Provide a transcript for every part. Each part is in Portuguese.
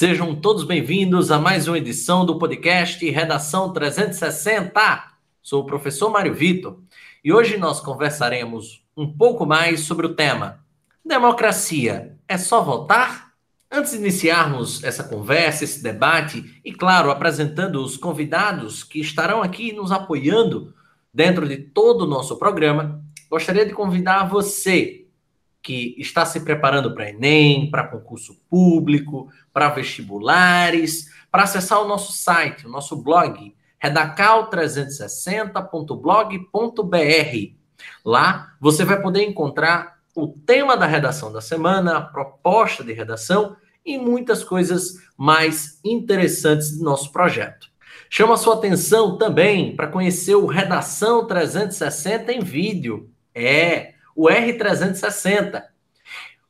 Sejam todos bem-vindos a mais uma edição do podcast Redação 360. Sou o professor Mário Vitor e hoje nós conversaremos um pouco mais sobre o tema Democracia é só votar? Antes de iniciarmos essa conversa, esse debate, e claro, apresentando os convidados que estarão aqui nos apoiando dentro de todo o nosso programa, gostaria de convidar você que está se preparando para Enem, para concurso público, para vestibulares, para acessar o nosso site, o nosso blog, redacal360.blog.br. Lá você vai poder encontrar o tema da redação da semana, a proposta de redação e muitas coisas mais interessantes do nosso projeto. Chama sua atenção também para conhecer o Redação 360 em vídeo. É, o R360.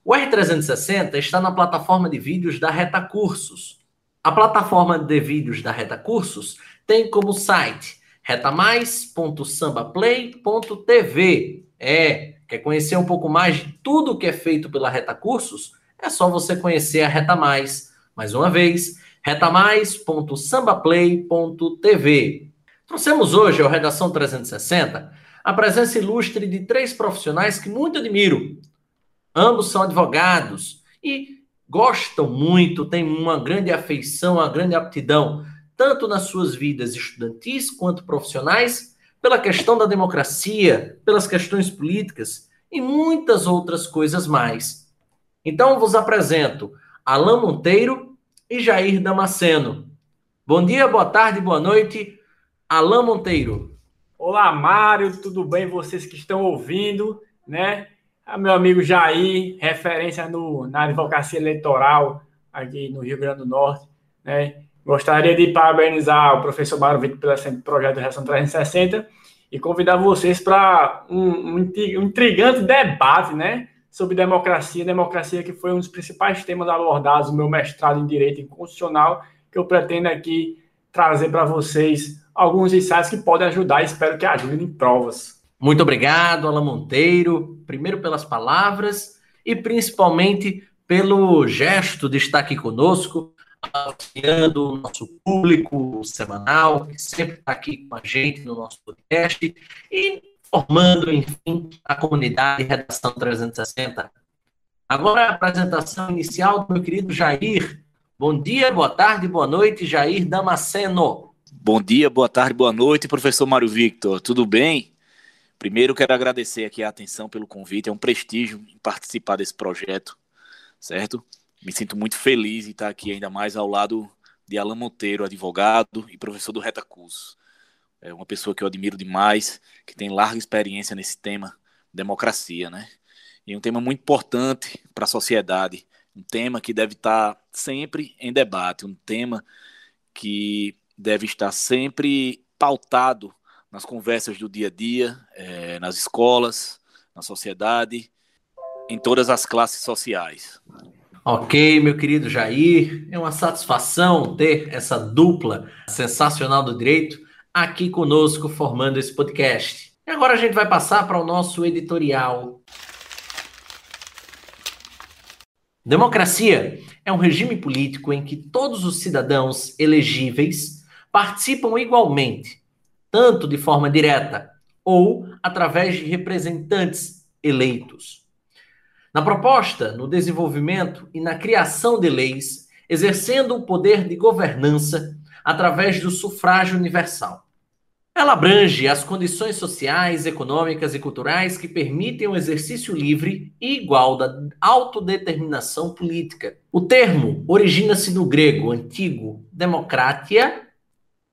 O R360 está na plataforma de vídeos da Reta Cursos. A plataforma de vídeos da Reta Cursos tem como site retamais.sambaplay.tv. É, quer conhecer um pouco mais de tudo que é feito pela Reta Cursos? É só você conhecer a Reta Mais. Mais uma vez, retamais.sambaplay.tv. Trouxemos hoje ao Redação 360 a presença ilustre de três profissionais que muito admiro. Ambos são advogados e gostam muito, têm uma grande afeição, uma grande aptidão, tanto nas suas vidas estudantis quanto profissionais, pela questão da democracia, pelas questões políticas e muitas outras coisas mais. Então vos apresento Alain Monteiro e Jair Damasceno. Bom dia, boa tarde, boa noite. Alain Monteiro. Olá, Mário, tudo bem? Vocês que estão ouvindo, né? A ah, meu amigo Jair, referência no, na advocacia eleitoral aqui no Rio Grande do Norte, né? Gostaria de parabenizar o professor Mário Vitor pelo projeto de Reação 360 e convidar vocês para um, um, intrigante debate, né? Sobre democracia, democracia que foi um dos principais temas abordados no meu mestrado em Direito Constitucional, que eu pretendo aqui trazer para vocês alguns insights que podem ajudar, espero que ajudem em provas. Muito obrigado, Alan Monteiro, primeiro pelas palavras e principalmente pelo gesto de estar aqui conosco, auxiliando o nosso público semanal, que sempre está aqui com a gente no nosso podcast e formando, enfim, a comunidade Redação 360. Agora a apresentação inicial do meu querido Jair. Bom dia, boa tarde, boa noite, Jair Damasceno. Bom dia, boa tarde, boa noite, professor Mário Victor. Tudo bem? Primeiro, quero agradecer aqui a atenção pelo convite. É um prestígio participar desse projeto, certo? Me sinto muito feliz em estar aqui ainda mais ao lado de Alan Monteiro, advogado e professor do Reta Curso. É uma pessoa que eu admiro demais, que tem larga experiência nesse tema, democracia, né? E um tema muito importante para a sociedade, um tema que deve estar sempre em debate, um tema que deve estar sempre pautado nas conversas do dia a dia, é, nas escolas, na sociedade, em todas as classes sociais. Ok, meu querido Jair, é uma satisfação ter essa dupla sensacional do direito aqui conosco formando esse podcast. E agora a gente vai passar para o nosso editorial. Democracia é um regime político em que todos os cidadãos elegíveis participam igualmente, tanto de forma direta ou através de representantes eleitos. Na proposta, no desenvolvimento e na criação de leis, exercendo o poder de governança através do sufrágio universal. Ela abrange as condições sociais, econômicas e culturais que permitem o exercício livre e igual da autodeterminação política. O termo origina-se no grego antigo democratia,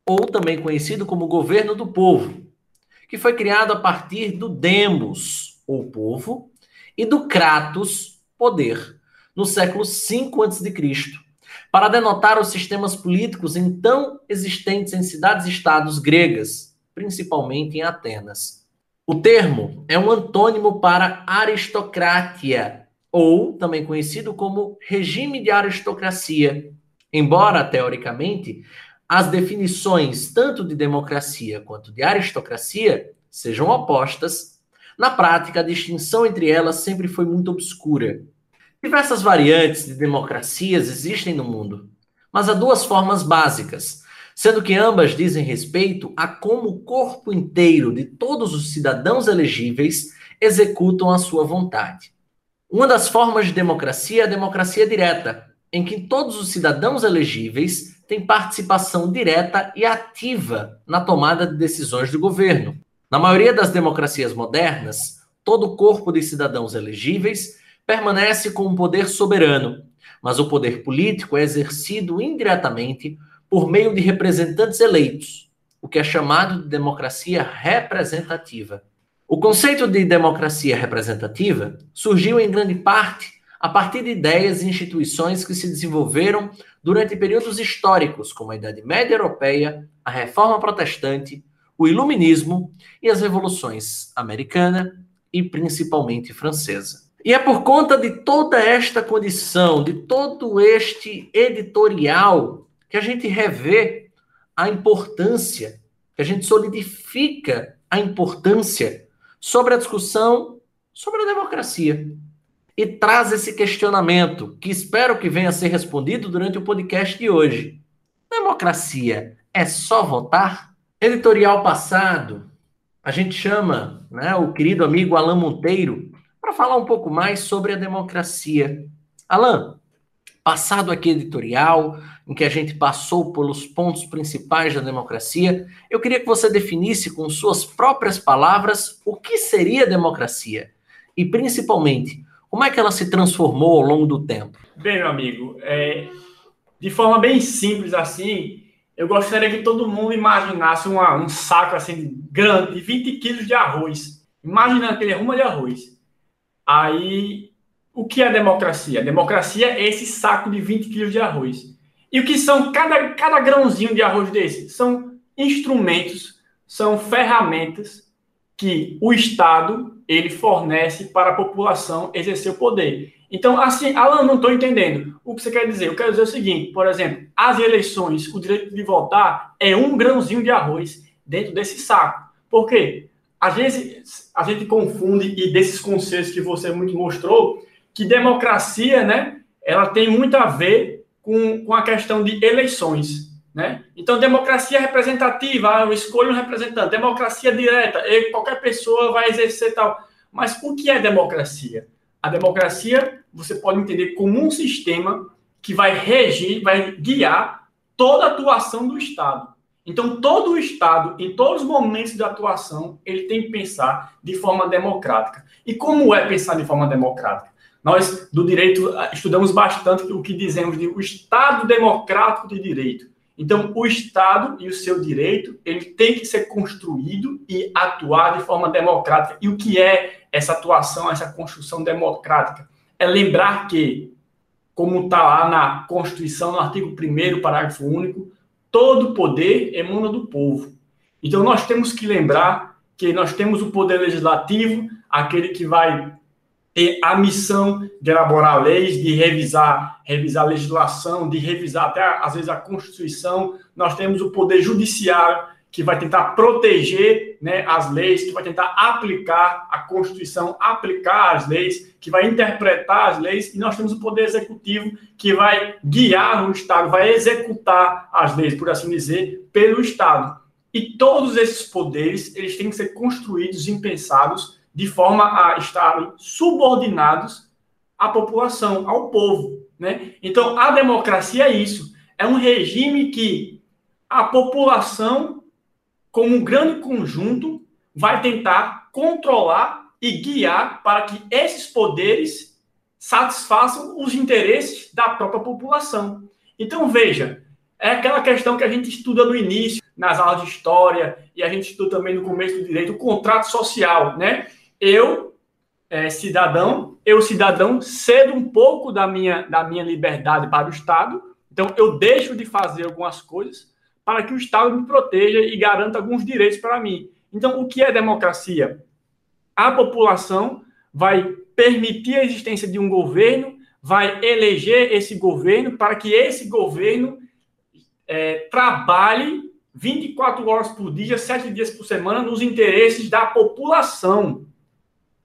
ou também conhecido como governo do povo, que foi criado a partir do demos, ou povo, e do kratos, poder, no século V a.C., para denotar os sistemas políticos então existentes em cidades-estados gregas, principalmente em Atenas. O termo é um antônimo para aristocratia, ou também conhecido como regime de aristocracia, embora teoricamente as definições tanto de democracia quanto de aristocracia sejam opostas, na prática a distinção entre elas sempre foi muito obscura. Diversas variantes de democracias existem no mundo, mas há duas formas básicas, sendo que ambas dizem respeito a como o corpo inteiro de todos os cidadãos elegíveis executam a sua vontade. Uma das formas de democracia é a democracia direta, em que todos os cidadãos elegíveis têm participação direta e ativa na tomada de decisões do governo. Na maioria das democracias modernas, todo o corpo de cidadãos elegíveis permanece com um poder soberano, mas o poder político é exercido indiretamente por meio de representantes eleitos, o que é chamado de democracia representativa. O conceito de democracia representativa surgiu em grande parte a partir de ideias e instituições que se desenvolveram durante períodos históricos, como a Idade Média Europeia, a Reforma Protestante, o Iluminismo e as revoluções americana e principalmente francesa. E é por conta de toda esta condição, de todo este editorial, que a gente revê a importância, que a gente solidifica a importância sobre a discussão sobre a democracia e traz esse questionamento, que espero que venha a ser respondido durante o podcast de hoje. Democracia é só votar? Editorial passado, a gente chama né, o querido amigo Alain Monteiro para falar um pouco mais sobre a democracia. Alain, passado aqui editorial, em que a gente passou pelos pontos principais da democracia, eu queria que você definisse com suas próprias palavras o que seria democracia e, principalmente, como é que ela se transformou ao longo do tempo? Bem, meu amigo, é, de forma bem simples assim, eu gostaria que todo mundo imaginasse uma, um saco assim grande de 20 quilos de arroz. Imaginando aquele rumo de arroz. Aí, o que é democracia? Democracia é esse saco de 20 quilos de arroz. E o que são cada, cada grãozinho de arroz desse? São instrumentos, são ferramentas que o Estado ele fornece para a população exercer o poder. Então, assim, Alan, não estou entendendo. O que você quer dizer? Eu quero dizer o seguinte, por exemplo, as eleições, o direito de votar é um grãozinho de arroz dentro desse saco. Por quê? Às vezes a gente confunde, e desses conceitos que você muito mostrou, que democracia, né, ela tem muito a ver com, com a questão de eleições. Né? Então, democracia representativa, ah, eu escolho um representante. Democracia direta, qualquer pessoa vai exercer tal. Mas o que é democracia? A democracia você pode entender como um sistema que vai regir, vai guiar toda a atuação do Estado. Então, todo o Estado, em todos os momentos de atuação, ele tem que pensar de forma democrática. E como é pensar de forma democrática? Nós, do direito, estudamos bastante o que dizemos de o Estado democrático de direito. Então, o Estado e o seu direito, ele tem que ser construído e atuar de forma democrática. E o que é essa atuação, essa construção democrática? É lembrar que, como está lá na Constituição, no artigo 1 parágrafo único, todo poder emana do povo. Então, nós temos que lembrar que nós temos o poder legislativo, aquele que vai ter a missão de elaborar leis, de revisar, revisar a legislação, de revisar até às vezes a Constituição. Nós temos o poder judiciário que vai tentar proteger né, as leis, que vai tentar aplicar a Constituição, aplicar as leis, que vai interpretar as leis, e nós temos o poder executivo que vai guiar o Estado, vai executar as leis, por assim dizer, pelo Estado. E todos esses poderes, eles têm que ser construídos e pensados de forma a estarem subordinados à população, ao povo. Né? Então, a democracia é isso. É um regime que a população, como um grande conjunto, vai tentar controlar e guiar para que esses poderes satisfaçam os interesses da própria população. Então, veja, é aquela questão que a gente estuda no início, nas aulas de história, e a gente estuda também no começo do direito, o contrato social, né? Eu, é, cidadão, eu, cidadão, cedo um pouco da minha, da minha liberdade para o Estado. Então, eu deixo de fazer algumas coisas para que o Estado me proteja e garanta alguns direitos para mim. Então, o que é democracia? A população vai permitir a existência de um governo, vai eleger esse governo para que esse governo é, trabalhe 24 horas por dia, 7 dias por semana, nos interesses da população.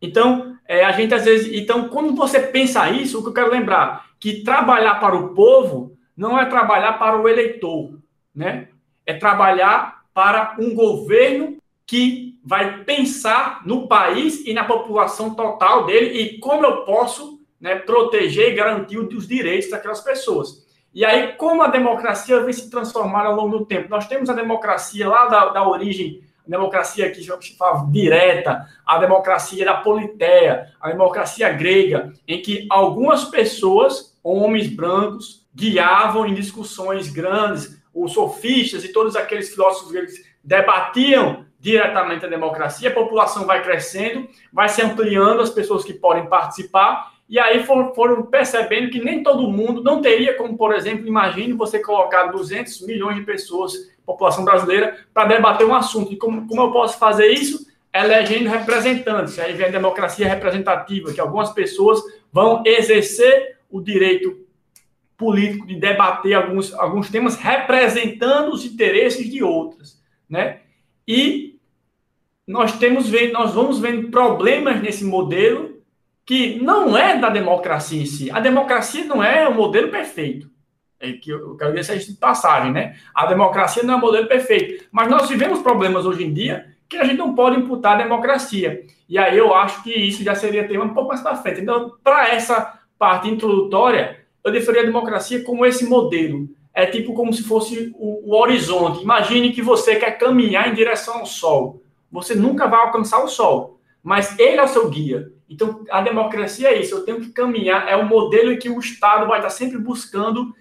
Então, é, a gente às vezes. Então, quando você pensa isso, o que eu quero lembrar, que trabalhar para o povo não é trabalhar para o eleitor, né? É trabalhar para um governo que vai pensar no país e na população total dele e como eu posso né, proteger e garantir os direitos daquelas pessoas. E aí, como a democracia vem se transformar ao longo do tempo? Nós temos a democracia lá da, da origem, a democracia que se fala direta, a democracia da Politéia, a democracia grega, em que algumas pessoas, homens brancos, guiavam em discussões grandes, os sofistas e todos aqueles filósofos gregos debatiam diretamente a democracia, a população vai crescendo, vai se ampliando as pessoas que podem participar, e aí foram, percebendo que nem todo mundo, não teria como, por exemplo, imagine você colocar 200 milhões de pessoas, população brasileira, para debater um assunto. E como, como eu posso fazer isso? Elegendo representantes. Aí vem a democracia representativa, que algumas pessoas vão exercer o direito político de debater alguns, alguns temas representando os interesses de outras, né? E nós temos vendo, nós vamos vendo problemas nesse modelo que não é da democracia em si. A democracia não é o modelo perfeito. É que eu quero dizer isso de passagem, né? A democracia não é o modelo perfeito. Mas nós vivemos problemas hoje em dia que a gente não pode imputar a democracia. E aí eu acho que isso já seria tema um pouco mais para frente. Então, para essa parte introdutória, eu definiria a democracia como esse modelo. É tipo como se fosse o, o horizonte. Imagine que você quer caminhar em direção ao sol. Você nunca vai alcançar o sol, mas ele é o seu guia. Então, a democracia é isso, eu tenho que caminhar, é o modelo em que o Estado vai estar sempre buscando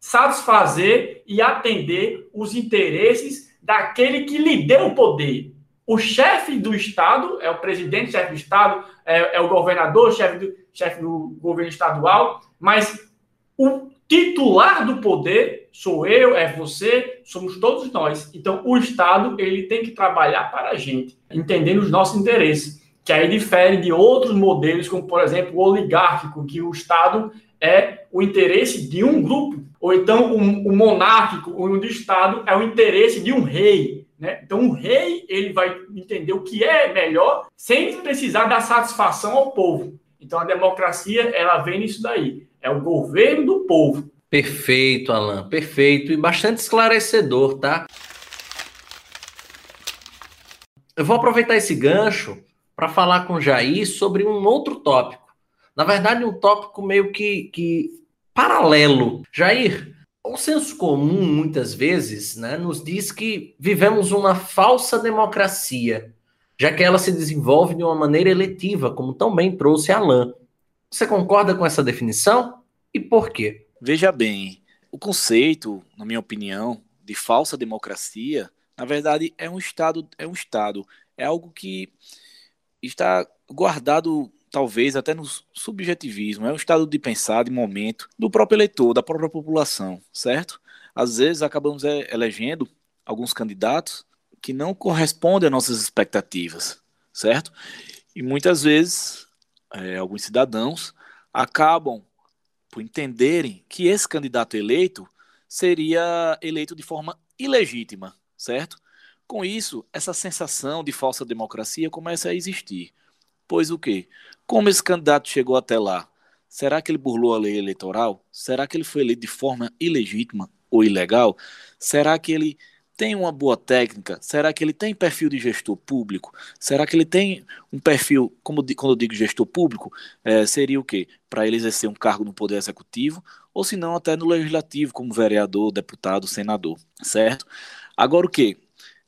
satisfazer e atender os interesses daquele que lhe deu o poder. O chefe do Estado é o presidente, chefe do Estado, é, é o governador, chefe do, chefe do governo estadual, mas o titular do poder sou eu, é você, somos todos nós. Então, o Estado ele tem que trabalhar para a gente, entendendo os nossos interesses que aí difere de outros modelos, como, por exemplo, o oligárquico, que o Estado é o interesse de um grupo, ou então o, o monárquico, o Estado é o interesse de um rei. Né? Então, o rei ele vai entender o que é melhor sem precisar dar satisfação ao povo. Então, a democracia ela vem nisso daí. É o governo do povo. Perfeito, Alan, perfeito e bastante esclarecedor, tá? Eu vou aproveitar esse gancho para falar com Jair sobre um outro tópico. Na verdade, um tópico meio que, que paralelo. Jair, o senso comum, muitas vezes, né, nos diz que vivemos uma falsa democracia, já que ela se desenvolve de uma maneira eletiva, como tão bem trouxe Alain. Você concorda com essa definição? E por quê? Veja bem, o conceito, na minha opinião, de falsa democracia, na verdade, é um estado, é um estado, é algo que está guardado talvez até no subjetivismo, é um estado de pensar, de momento do próprio eleitor, da própria população, certo? Às vezes acabamos elegendo alguns candidatos que não correspondem às nossas expectativas, certo? E muitas vezes é, alguns cidadãos acabam por entenderem que esse candidato eleito seria eleito de forma ilegítima, certo? Com isso, essa sensação de falsa democracia começa a existir. Pois o quê? Como esse candidato chegou até lá? Será que ele burlou a lei eleitoral? Será que ele foi eleito de forma ilegítima ou ilegal? Será que ele tem uma boa técnica? Será que ele tem perfil de gestor público? Será que ele tem um perfil, como quando eu digo gestor público, é, seria o quê? Para ele exercer um cargo no Poder Executivo, ou se não até no Legislativo, como vereador, deputado, senador, certo? Agora o quê?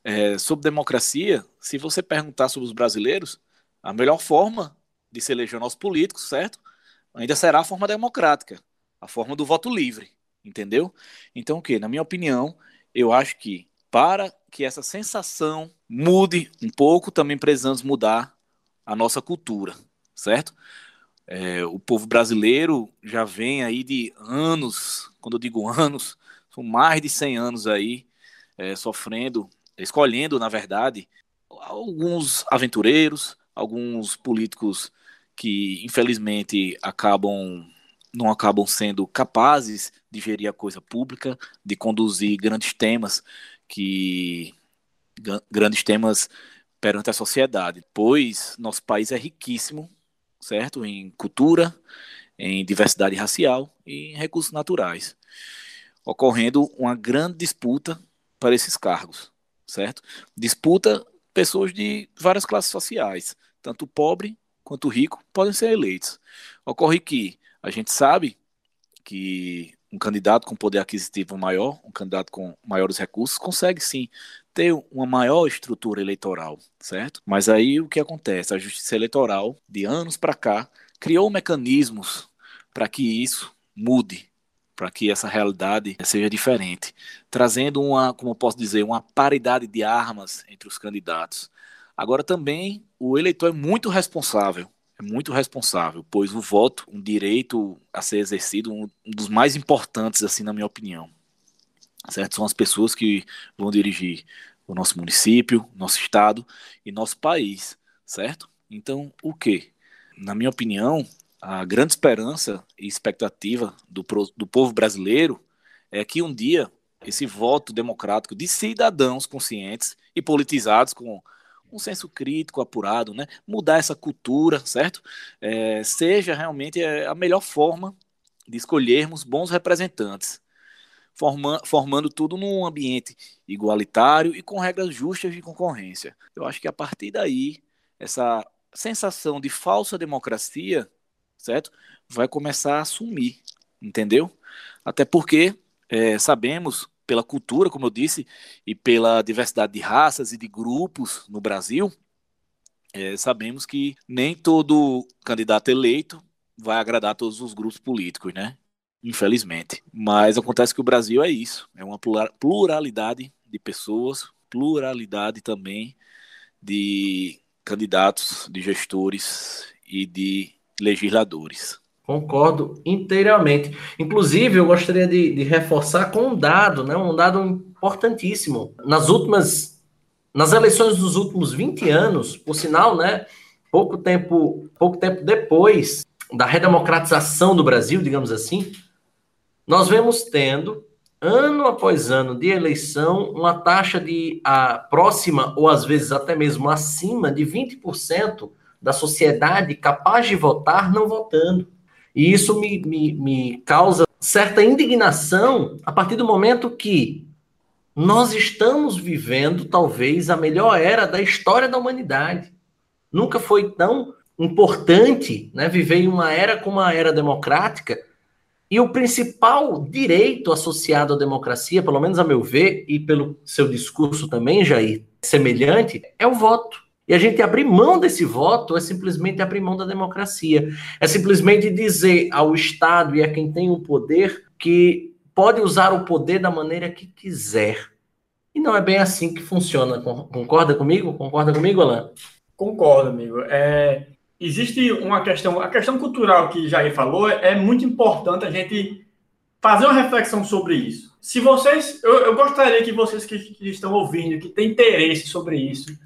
é, sobre democracia, se você perguntar sobre os brasileiros, a melhor forma de se eleger nossos políticos, certo? Ainda será a forma democrática, a forma do voto livre, entendeu? Então, o que? Na minha opinião, eu acho que para que essa sensação mude um pouco, também precisamos mudar a nossa cultura, certo? É, o povo brasileiro já vem aí de anos, quando eu digo anos, são mais de 100 anos aí, é, sofrendo escolhendo, na verdade, alguns aventureiros, alguns políticos que infelizmente acabam não acabam sendo capazes de gerir a coisa pública, de conduzir grandes temas que grandes temas perante a sociedade, pois nosso país é riquíssimo, certo? Em cultura, em diversidade racial e em recursos naturais, ocorrendo uma grande disputa para esses cargos, certo? Disputa pessoas de várias classes sociais, tanto pobre quanto rico podem ser eleitos. Ocorre que a gente sabe que um candidato com poder aquisitivo maior, um candidato com maiores recursos, consegue sim ter uma maior estrutura eleitoral, certo? Mas aí o que acontece? A justiça eleitoral, de anos para cá, criou mecanismos para que isso mude, para que essa realidade seja diferente, trazendo uma, como eu posso dizer, uma paridade de armas entre os candidatos. Agora também o eleitor é muito responsável, é muito responsável, pois o voto, um direito a ser exercido, um dos mais importantes assim na minha opinião. Certo? São as pessoas que vão dirigir o nosso município, nosso estado e nosso país, certo? Então, o que? Na minha opinião, a grande esperança e expectativa do, do povo brasileiro é que um dia esse voto democrático de cidadãos conscientes e politizados com um senso crítico apurado, né? mudar essa cultura, certo? É, seja realmente é, a melhor forma de escolhermos bons representantes, forma, formando tudo num ambiente igualitário e com regras justas de concorrência. Eu acho que a partir daí, essa sensação de falsa democracia certo? Vai começar a sumir, entendeu? Até porque é, sabemos, pela cultura, como eu disse, e pela diversidade de raças e de grupos no Brasil, é, sabemos que nem todo candidato eleito vai agradar todos os grupos políticos, né? Infelizmente. Mas acontece que o Brasil é isso, é uma pluralidade de pessoas, pluralidade também de candidatos, de gestores e de legisladores. Concordo inteiramente. Inclusive, eu gostaria de, de, reforçar com um dado, né, um dado importantíssimo. Nas últimas, nas eleições dos últimos 20 anos, por sinal, né, pouco tempo, pouco tempo depois da redemocratização do Brasil, digamos assim, nós vemos tendo, ano após ano de eleição, uma taxa de a, próxima, ou às vezes até mesmo acima de 20% da sociedade capaz de votar não votando. E isso me, me, me causa certa indignação a partir do momento que nós estamos vivendo talvez a melhor era da história da humanidade. Nunca foi tão importante né, viver em uma era como a era democrática. E o principal direito associado à democracia, pelo menos a meu ver, e pelo seu discurso também, Jair, semelhante, é o voto. E a gente abrir mão desse voto é simplesmente abrir mão da democracia. É simplesmente dizer ao Estado e a quem tem o poder que pode usar o poder da maneira que quiser. E não é bem assim que funciona. Concorda comigo? Concorda comigo, Alan? Concordo, amigo. É, existe uma questão, a questão cultural que Jair falou, é muito importante a gente fazer uma reflexão sobre isso. Se vocês, eu, eu gostaria que vocês que, que estão ouvindo, que têm interesse sobre isso,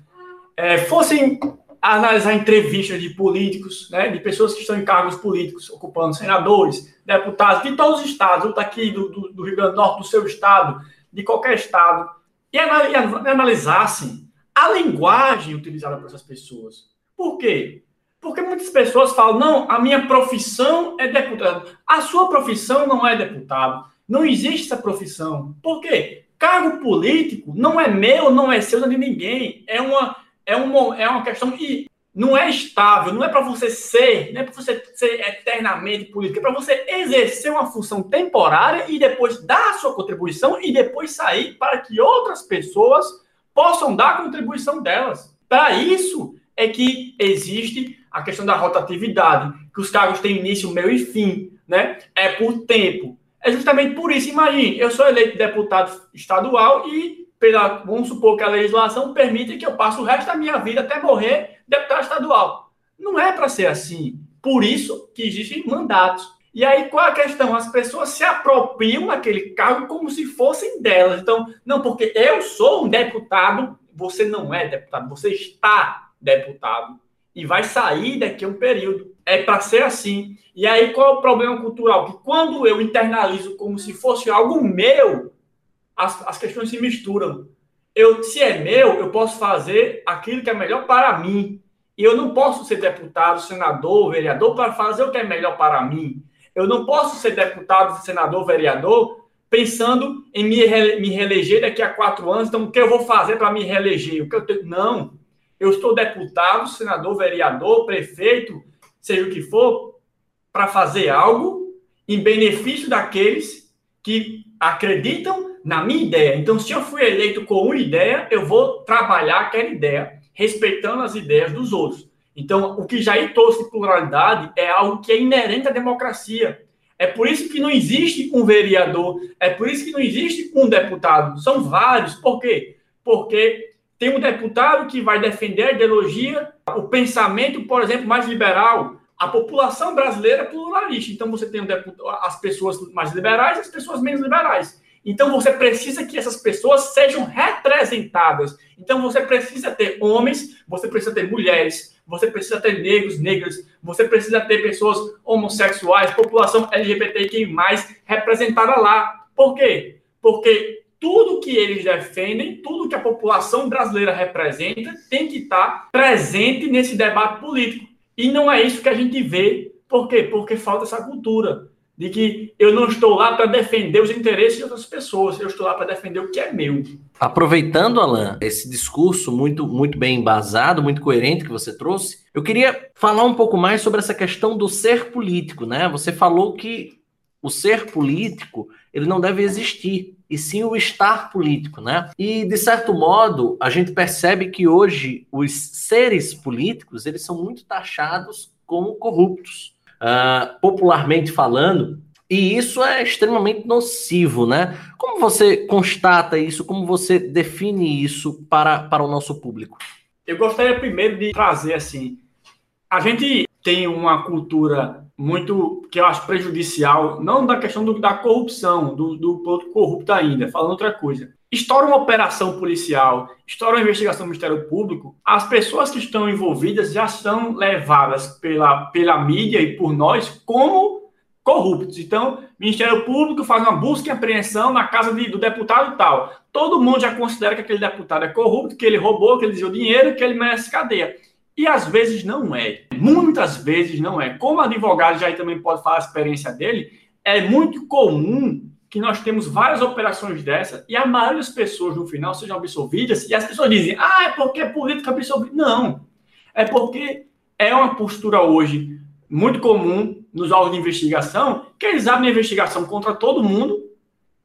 é, fossem analisar entrevistas de políticos, né, de pessoas que estão em cargos políticos, ocupando senadores, deputados de todos os estados, ou daqui do, do, do Rio Grande do Norte, do seu estado, de qualquer estado, e analisassem a linguagem utilizada por essas pessoas. Por quê? Porque muitas pessoas falam, não, a minha profissão é deputado. A sua profissão não é deputado. Não existe essa profissão. Por quê? Cargo político não é meu, não é seu, não é de ninguém. É uma, é, uma é uma questão que não é estável, não é para você ser, não é para você ser eternamente político, é para você exercer uma função temporária e depois dar a sua contribuição e depois sair para que outras pessoas possam dar a contribuição delas. Para isso é que existe a questão da rotatividade, que os cargos têm início, meio e fim, né? É por tempo. É justamente por isso, imagine, eu sou eleito deputado estadual e pela, vamos supor que a legislação permite que eu passe o resto da minha vida até morrer deputado estadual. Não é para ser assim. Por isso que existem mandatos. E aí, qual é a questão? As pessoas se apropriam daquele cargo como se fossem delas. Então, não, porque eu sou um deputado, você não é deputado, você está deputado. E vai sair daqui a um período. É para ser assim. E aí, qual é o problema cultural? Que quando eu internalizo como se fosse algo meu, as, as questões se misturam. eu, se é meu, eu posso fazer aquilo que é melhor para mim. E eu não posso ser deputado, senador, vereador para fazer o que é melhor para mim. Eu não posso ser deputado, senador, vereador pensando em me, me reeleger daqui a quatro anos. Então, o que eu vou fazer para me reeleger? O que eu tenho? Não. Eu estou deputado, senador, vereador, prefeito, seja o que for, para fazer algo em benefício daqueles que acreditam na minha ideia. Então, se eu fui eleito com uma ideia, eu vou trabalhar aquela ideia, respeitando as ideias dos outros. Então, o que Jair trouxe de pluralidade é algo que é inerente à democracia. É por isso que não existe um vereador, é por isso que não existe um deputado. São vários. Por quê? Porque tem um deputado que vai defender a ideologia, o pensamento, por exemplo, mais liberal. A população brasileira é pluralista. Então você tem um deputado, as pessoas mais liberais e as pessoas menos liberais. Então você precisa que essas pessoas sejam representadas. Então você precisa ter homens, você precisa ter mulheres, você precisa ter negros, negras, você precisa ter pessoas homossexuais, população LGBTQI+, representada lá. Por quê? Porque tudo que eles defendem, tudo que a população brasileira representa, tem que estar presente nesse debate político. E não é isso que a gente vê. Por quê? Porque falta essa cultura de que eu não estou lá para defender os interesses de outras pessoas, eu estou lá para defender o que é meu. Aproveitando, Alan, esse discurso muito, muito bem embasado, muito coerente que você trouxe, eu queria falar um pouco mais sobre essa questão do ser político, né? Você falou que o ser político ele não deve existir, e sim o estar político, né? E de certo modo a gente percebe que hoje os seres políticos eles são muito taxados como corruptos uh, popularmente falando, e isso é extremamente nocivo, né? Como você constata isso? Como você define isso para, para o nosso público? Eu gostaria primeiro de trazer assim: a gente tem uma cultura muito que eu acho prejudicial, não da questão do, da corrupção, do, do corrupto ainda, falando outra coisa estoura uma operação policial, estoura uma investigação do Ministério Público, as pessoas que estão envolvidas já são levadas pela, pela mídia e por nós como corruptos. Então, Ministério Público faz uma busca e apreensão na casa de, do deputado tal. Todo mundo já considera que aquele deputado é corrupto, que ele roubou, que ele desviou dinheiro, que ele merece cadeia. E às vezes não é. Muitas vezes não é. Como advogado, já também pode falar a experiência dele, é muito comum que nós temos várias operações dessa e a maioria das pessoas no final sejam absolvidas e as pessoas dizem, ah, é porque é política absolvida. Não, é porque é uma postura hoje muito comum nos órgãos de investigação que eles abrem investigação contra todo mundo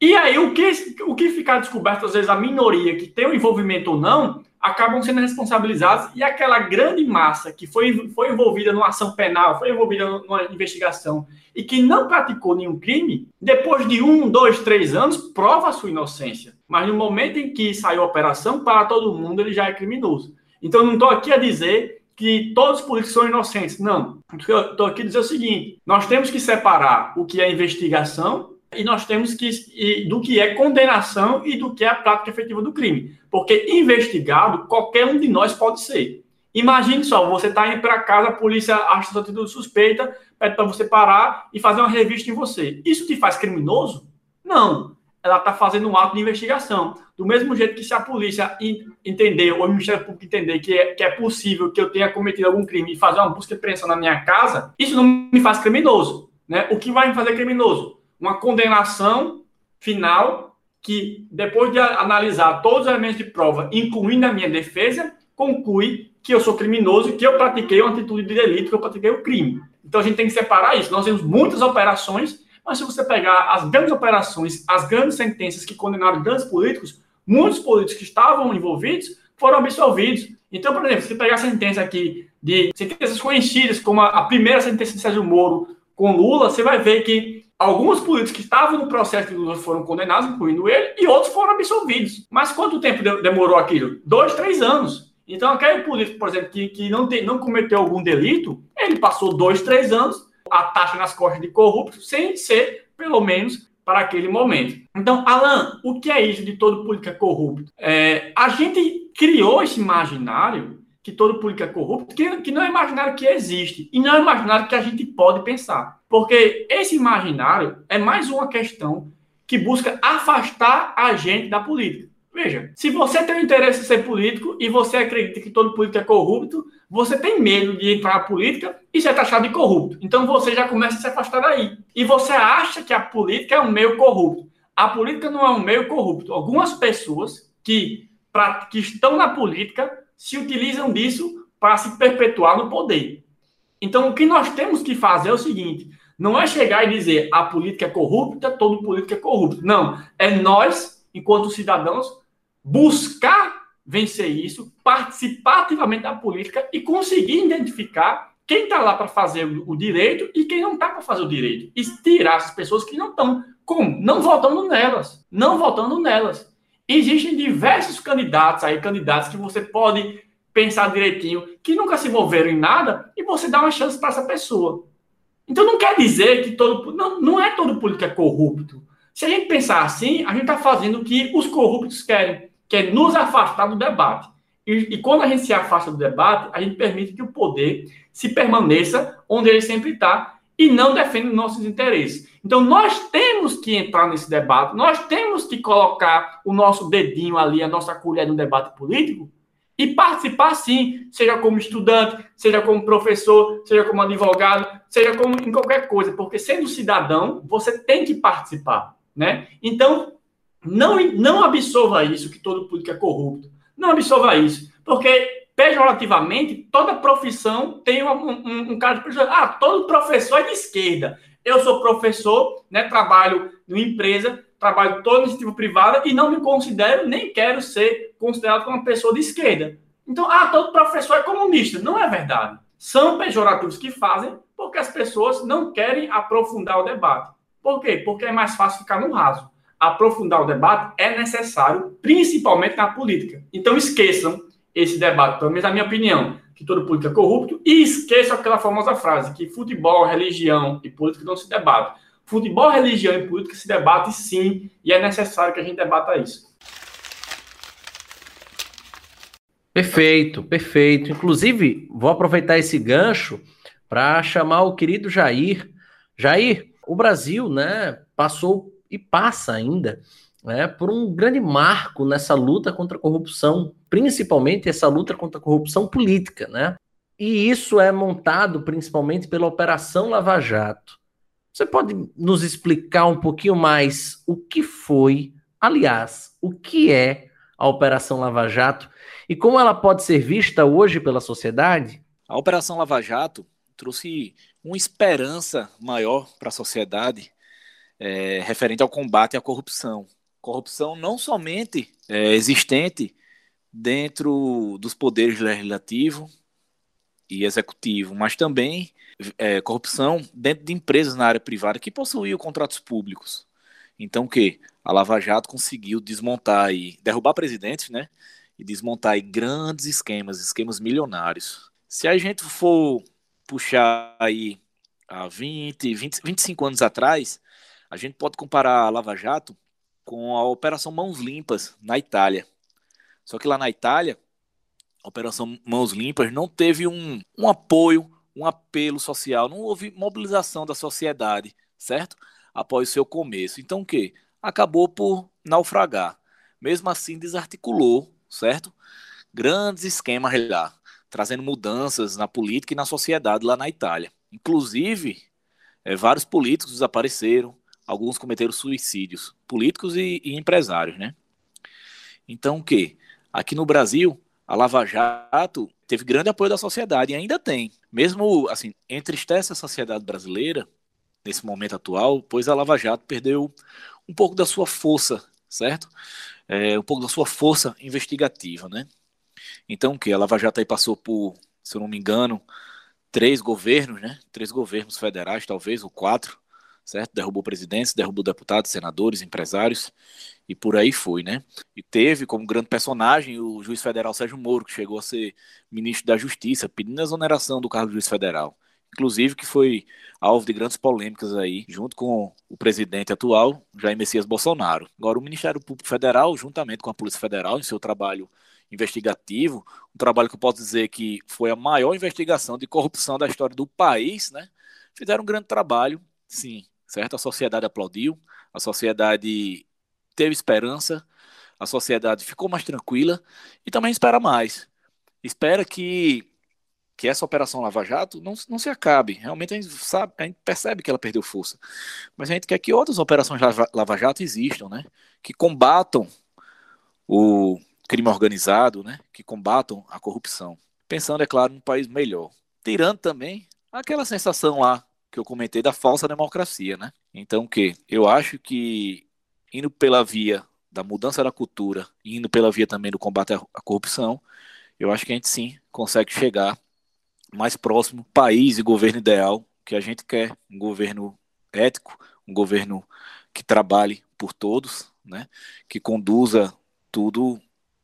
e aí o que, o que ficar descoberto, às vezes a minoria que tem o envolvimento ou não, acabam sendo responsabilizados e aquela grande massa que foi, foi envolvida numa ação penal, foi envolvida numa investigação e que não praticou nenhum crime, depois de um, dois, três anos, prova sua inocência. Mas no momento em que saiu a operação, para todo mundo ele já é criminoso. Então não estou aqui a dizer que todos os políticos são inocentes. Não. Estou aqui a dizer o seguinte: nós temos que separar o que é investigação e nós temos que do que é condenação e do que é a prática efetiva do crime. Porque investigado, qualquer um de nós pode ser. Imagine só, você está indo para casa, a polícia acha sua atitude suspeita, pede para você parar e fazer uma revista em você. Isso te faz criminoso? Não. Ela está fazendo um ato de investigação. Do mesmo jeito que se a polícia entender, ou o Ministério Público entender que é, que é possível que eu tenha cometido algum crime e fazer uma busca e apreensão na minha casa, isso não me faz criminoso. Né? O que vai me fazer criminoso? uma condenação final que, depois de analisar todos os elementos de prova, incluindo a minha defesa, conclui que eu sou criminoso, que eu pratiquei uma atitude de delito, que eu pratiquei o um crime. Então a gente tem que separar isso. Nós temos muitas operações, mas se você pegar as grandes operações, as grandes sentenças que condenaram grandes políticos, muitos políticos que estavam envolvidos foram absolvidos. Então, por exemplo, se pegar a sentença aqui de sentenças conhecidas, como a primeira sentença de Sérgio Moro com Lula, você vai ver que Alguns políticos que estavam no processo de Lula foram condenados, incluindo ele, e outros foram absolvidos. Mas quanto tempo demorou aquilo? Dois, três anos. Então, aquele político, por exemplo, que, que não, tem, não cometeu algum delito, ele passou dois, três anos, a taxa nas costas de corrupto, sem ser, pelo menos, para aquele momento. Então, Alan, o que é isso de todo político é corrupto? É, a gente criou esse imaginário que todo político é corrupto, que, que não é imaginário que existe, e não é imaginário que a gente pode pensar. Porque esse imaginário é mais uma questão que busca afastar a gente da política. Veja, se você tem o interesse em ser político e você acredita que todo político é corrupto, você tem medo de entrar na política e ser taxado de corrupto. Então você já começa a se afastar daí. E você acha que a política é um meio corrupto. A política não é um meio corrupto. Algumas pessoas que, pra, que estão na política se utilizam disso para se perpetuar no poder. Então o que nós temos que fazer é o seguinte: não é chegar e dizer a política é corrupta, todo político é corrupto. Não. É nós, enquanto cidadãos, buscar vencer isso, participar ativamente da política e conseguir identificar quem está lá para fazer o direito e quem não está para fazer o direito. E tirar as pessoas que não estão. Como? Não votando nelas. Não votando nelas. Existem diversos candidatos aí, candidatos que você pode pensar direitinho, que nunca se envolveram em nada, e você dá uma chance para essa pessoa. Então não quer dizer que todo. Não, não é todo político é corrupto. Se a gente pensar assim, a gente está fazendo o que os corruptos querem que é nos afastar do debate. E, e, quando a gente se afasta do debate, a gente permite que o poder se permaneça onde ele sempre está e não defenda nossos interesses. Então, nós temos que entrar nesse debate, nós temos que colocar o nosso dedinho ali, a nossa colher no debate político e participar sim, seja como estudante, seja como professor, seja como advogado, seja como em qualquer coisa, porque sendo cidadão, você tem que participar, né? Então, não, não absorva isso, que todo político é corrupto. Não absorva isso. Porque, pejorativamente, toda profissão tem um, um, um cara de Ah, todo professor é de esquerda. Eu sou professor, né, trabalho em empresa, trabalho todo iniciativa privada e não me considero, nem quero ser considerado como uma pessoa de esquerda. Então, ah, todo professor é comunista. Não é verdade. São pejorativos que fazem porque as pessoas não querem aprofundar o debate. Por quê? Porque é mais fácil ficar no raso aprofundar o debate é necessário, principalmente na política. Então esqueçam esse debate, pelo menos a minha opinião, que todo político é corrupto, e esqueçam aquela famosa frase que futebol, religião e política não se debatem. Futebol, religião e política se debate sim, e é necessário que a gente debata isso. Perfeito, perfeito. Inclusive, vou aproveitar esse gancho para chamar o querido Jair. Jair, o Brasil, né, passou e passa ainda né, por um grande marco nessa luta contra a corrupção, principalmente essa luta contra a corrupção política, né? E isso é montado principalmente pela Operação Lava Jato. Você pode nos explicar um pouquinho mais o que foi, aliás, o que é a Operação Lava Jato e como ela pode ser vista hoje pela sociedade? A Operação Lava Jato trouxe uma esperança maior para a sociedade é, referente ao combate à corrupção. Corrupção não somente é, existente dentro dos poderes legislativo e executivo, mas também é, corrupção dentro de empresas na área privada que possuíam contratos públicos. Então, que a Lava Jato conseguiu desmontar e derrubar presidentes, né? E desmontar aí grandes esquemas, esquemas milionários. Se a gente for puxar aí há 20, 20 25 anos atrás, a gente pode comparar a Lava Jato com a Operação Mãos Limpas na Itália. Só que lá na Itália, a Operação Mãos Limpas não teve um, um apoio, um apelo social, não houve mobilização da sociedade, certo? Após seu começo. Então o que? Acabou por naufragar. Mesmo assim, desarticulou, certo? Grandes esquemas lá, trazendo mudanças na política e na sociedade lá na Itália. Inclusive, é, vários políticos desapareceram, alguns cometeram suicídios, políticos e, e empresários, né? Então, o que? Aqui no Brasil, a Lava Jato teve grande apoio da sociedade e ainda tem. Mesmo, assim, entristece a sociedade brasileira nesse momento atual, pois a Lava Jato perdeu um pouco da sua força, certo? É, um pouco da sua força investigativa, né? Então, o que? A Lava Jato aí passou por, se eu não me engano, três governos, né? Três governos federais, talvez, ou quatro, certo? Derrubou presidentes, derrubou deputados, senadores, empresários e por aí foi, né? E teve como grande personagem o juiz federal Sérgio Moro, que chegou a ser ministro da Justiça, pedindo a exoneração do cargo de juiz federal. Inclusive que foi alvo de grandes polêmicas aí, junto com o presidente atual, Jair Messias Bolsonaro. Agora, o Ministério Público Federal, juntamente com a Polícia Federal, em seu trabalho investigativo, um trabalho que eu posso dizer que foi a maior investigação de corrupção da história do país, né? Fizeram um grande trabalho, sim, certo? A sociedade aplaudiu, a sociedade teve esperança, a sociedade ficou mais tranquila e também espera mais. Espera que, que essa operação Lava Jato não, não se acabe. Realmente a gente, sabe, a gente percebe que ela perdeu força. Mas a gente quer que outras operações Lava, Lava Jato existam, né? que combatam o crime organizado, né? que combatam a corrupção. Pensando, é claro, num país melhor. Tirando também aquela sensação lá que eu comentei da falsa democracia, né? Então, que eu acho que indo pela via da mudança da cultura, indo pela via também do combate à corrupção, eu acho que a gente sim consegue chegar mais próximo país e governo ideal que a gente quer, um governo ético, um governo que trabalhe por todos, né? Que conduza tudo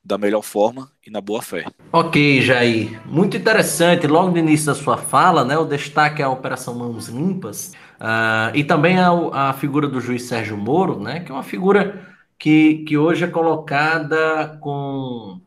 da melhor forma e na boa fé. Ok, Jair. Muito interessante. Logo no início da sua fala, né, o destaque é a Operação Mãos Limpas uh, e também a, a, figura do juiz Sérgio Moro, né, que é uma figura que, que hoje é colocada com,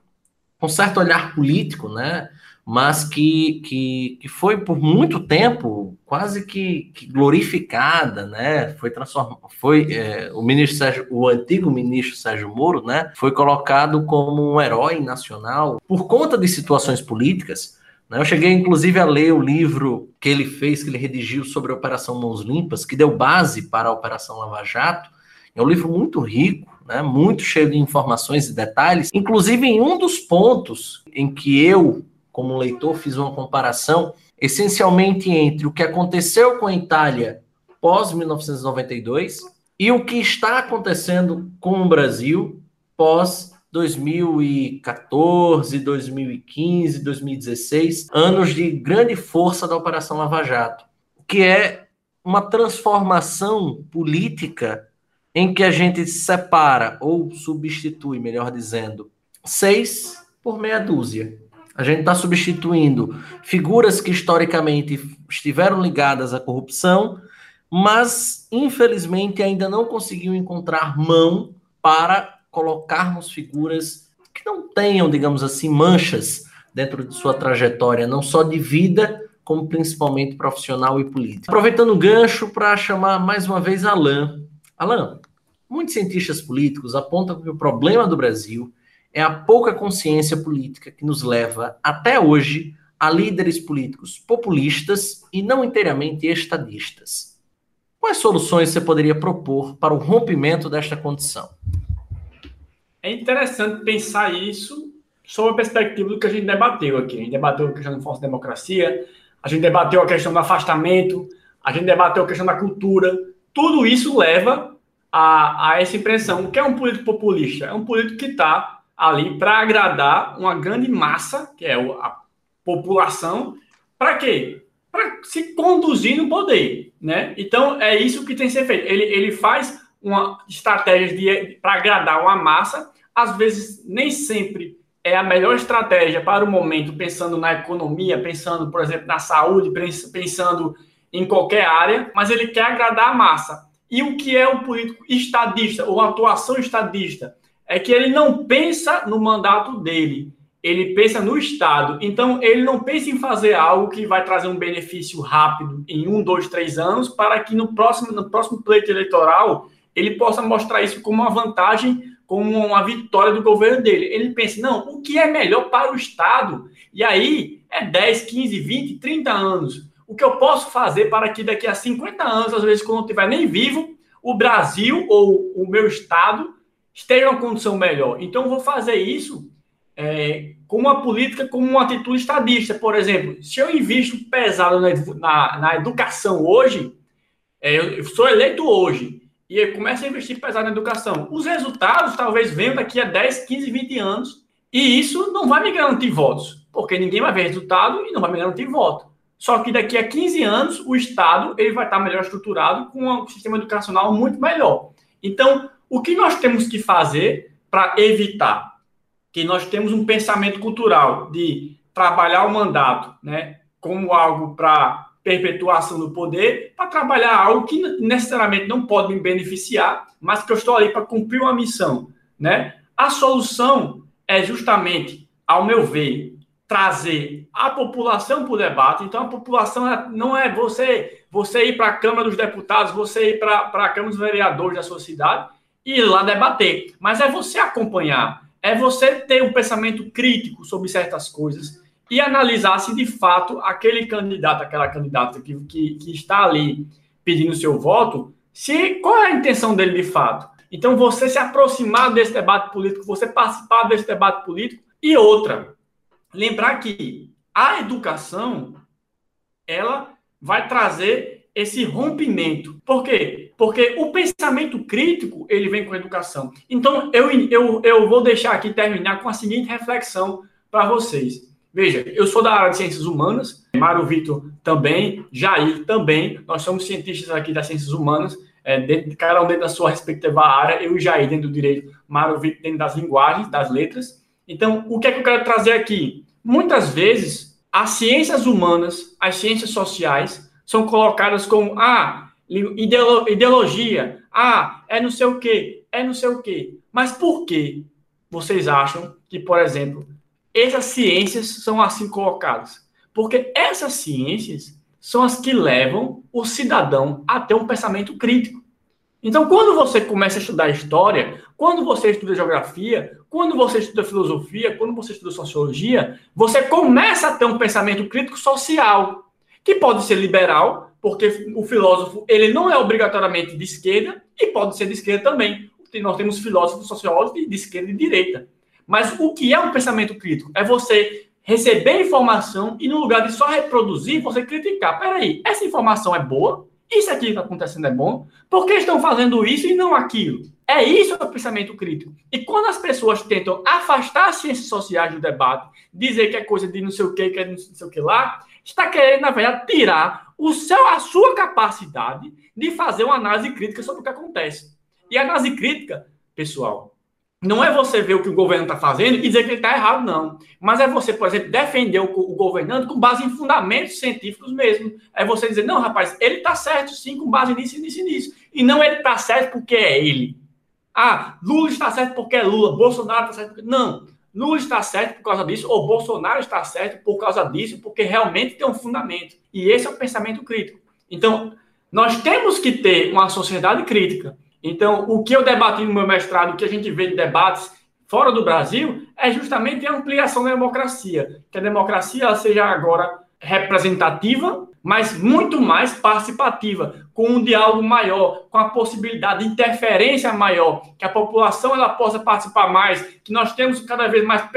com certo olhar político, né, mas que, que, que foi por muito tempo quase que, que glorificada, né? Foi transformado, foi é, o ministro Sérgio, o antigo ministro Sérgio Moro, né? Foi colocado como um herói nacional por conta de situações políticas. Né? Eu cheguei inclusive a ler o livro que ele fez, que ele redigiu sobre a Operação Mãos Limpas, que deu base para a Operação Lava Jato. É um livro muito rico, né? Muito cheio de informações e detalhes. Inclusive em um dos pontos em que eu como leitor, fiz uma comparação essencialmente entre o que aconteceu com a Itália pós 1992 e o que está acontecendo com o Brasil pós 2014, 2015, 2016, anos de grande força da Operação Lava Jato, que é uma transformação política em que a gente separa ou substitui, melhor dizendo, seis por meia dúzia. A gente está substituindo figuras que historicamente estiveram ligadas à corrupção, mas infelizmente ainda não conseguiu encontrar mão para colocarmos figuras que não tenham, digamos assim, manchas dentro de sua trajetória, não só de vida, como principalmente profissional e política. Aproveitando o gancho para chamar mais uma vez Alain. Alain, muitos cientistas políticos apontam que o problema do Brasil é a pouca consciência política que nos leva, até hoje, a líderes políticos populistas e não inteiramente estadistas. Quais soluções você poderia propor para o rompimento desta condição? É interessante pensar isso sob a perspectiva do que a gente debateu aqui. A gente debateu a questão da falsa democracia, a gente debateu a questão do afastamento, a gente debateu a questão da cultura. Tudo isso leva a, a essa impressão. O que é um político populista? É um político que está ali para agradar uma grande massa, que é a população, para quê? Para se conduzir no poder, né? Então é isso que tem que ser feito. Ele, ele faz uma estratégia para agradar uma massa, às vezes nem sempre é a melhor estratégia para o momento, pensando na economia, pensando, por exemplo, na saúde, pensando em qualquer área, mas ele quer agradar a massa. E o que é o político estadista ou atuação estadista? É que ele não pensa no mandato dele, ele pensa no Estado. Então, ele não pensa em fazer algo que vai trazer um benefício rápido em um, dois, três anos, para que no próximo, no próximo pleito eleitoral ele possa mostrar isso como uma vantagem, como uma vitória do governo dele. Ele pensa, não, o que é melhor para o Estado? E aí é 10, 15, 20, 30 anos. O que eu posso fazer para que daqui a 50 anos, às vezes, quando eu estiver nem vivo, o Brasil ou o meu Estado esteja uma condição melhor. Então, vou fazer isso é, com uma política, com uma atitude estadista. Por exemplo, se eu invisto pesado na, na, na educação hoje, é, eu sou eleito hoje, e eu começo a investir pesado na educação, os resultados talvez venham daqui a 10, 15, 20 anos, e isso não vai me garantir votos, porque ninguém vai ver resultado e não vai me garantir voto. Só que daqui a 15 anos, o Estado ele vai estar melhor estruturado, com um sistema educacional muito melhor. Então, o que nós temos que fazer para evitar que nós temos um pensamento cultural de trabalhar o mandato, né, como algo para perpetuação do poder, para trabalhar algo que necessariamente não pode me beneficiar, mas que eu estou ali para cumprir uma missão, né? A solução é justamente, ao meu ver, trazer a população para o debate. Então, a população não é você, você ir para a Câmara dos Deputados, você ir para a Câmara dos Vereadores da sua cidade e ir lá debater. Mas é você acompanhar, é você ter um pensamento crítico sobre certas coisas e analisar se de fato aquele candidato, aquela candidata que, que, que está ali pedindo seu voto, se qual é a intenção dele de fato. Então, você se aproximar desse debate político, você participar desse debate político. E outra, lembrar que a educação, ela vai trazer esse rompimento. Por quê? Porque o pensamento crítico, ele vem com a educação. Então, eu, eu, eu vou deixar aqui terminar com a seguinte reflexão para vocês. Veja, eu sou da área de ciências humanas, Mário Vitor também, Jair também, nós somos cientistas aqui das ciências humanas, é, dentro, cada um dentro da sua respectiva área, eu e Jair dentro do direito, Mário Vitor dentro das linguagens, das letras. Então, o que é que eu quero trazer aqui? Muitas vezes, as ciências humanas, as ciências sociais, são colocadas como, ah, ideologia, ah, é não sei o quê, é não sei o quê. Mas por que vocês acham que, por exemplo, essas ciências são assim colocadas? Porque essas ciências são as que levam o cidadão a ter um pensamento crítico. Então, quando você começa a estudar história, quando você estuda geografia, quando você estuda filosofia, quando você estuda sociologia, você começa a ter um pensamento crítico social, que pode ser liberal, porque o filósofo ele não é obrigatoriamente de esquerda, e pode ser de esquerda também. Nós temos filósofos sociólogos de esquerda e de direita. Mas o que é um pensamento crítico? É você receber informação e, no lugar de só reproduzir, você criticar. Peraí, essa informação é boa? Isso aqui que está acontecendo é bom? Por que estão fazendo isso e não aquilo? É isso o pensamento crítico. E quando as pessoas tentam afastar as ciências sociais do debate, dizer que é coisa de não sei o que, que é não sei o que lá, está querendo, na verdade, tirar o seu, a sua capacidade de fazer uma análise crítica sobre o que acontece. E a análise crítica, pessoal, não é você ver o que o governo está fazendo e dizer que ele está errado, não. Mas é você, por exemplo, defender o, o, governante com base em fundamentos científicos mesmo. É você dizer, não, rapaz, ele está certo sim, com base nisso, nisso e nisso. E não ele está certo porque é ele. Ah, Lula está certo porque é Lula, Bolsonaro está certo porque... Não, Lula está certo por causa disso, ou Bolsonaro está certo por causa disso, porque realmente tem um fundamento. E esse é o pensamento crítico. Então, nós temos que ter uma sociedade crítica então, o que eu debati no meu mestrado, o que a gente vê de debates fora do Brasil, é justamente a ampliação da democracia. Que a democracia seja agora representativa, mas muito mais participativa, com um diálogo maior, com a possibilidade de interferência maior, que a população ela possa participar mais, que nós temos cada vez mais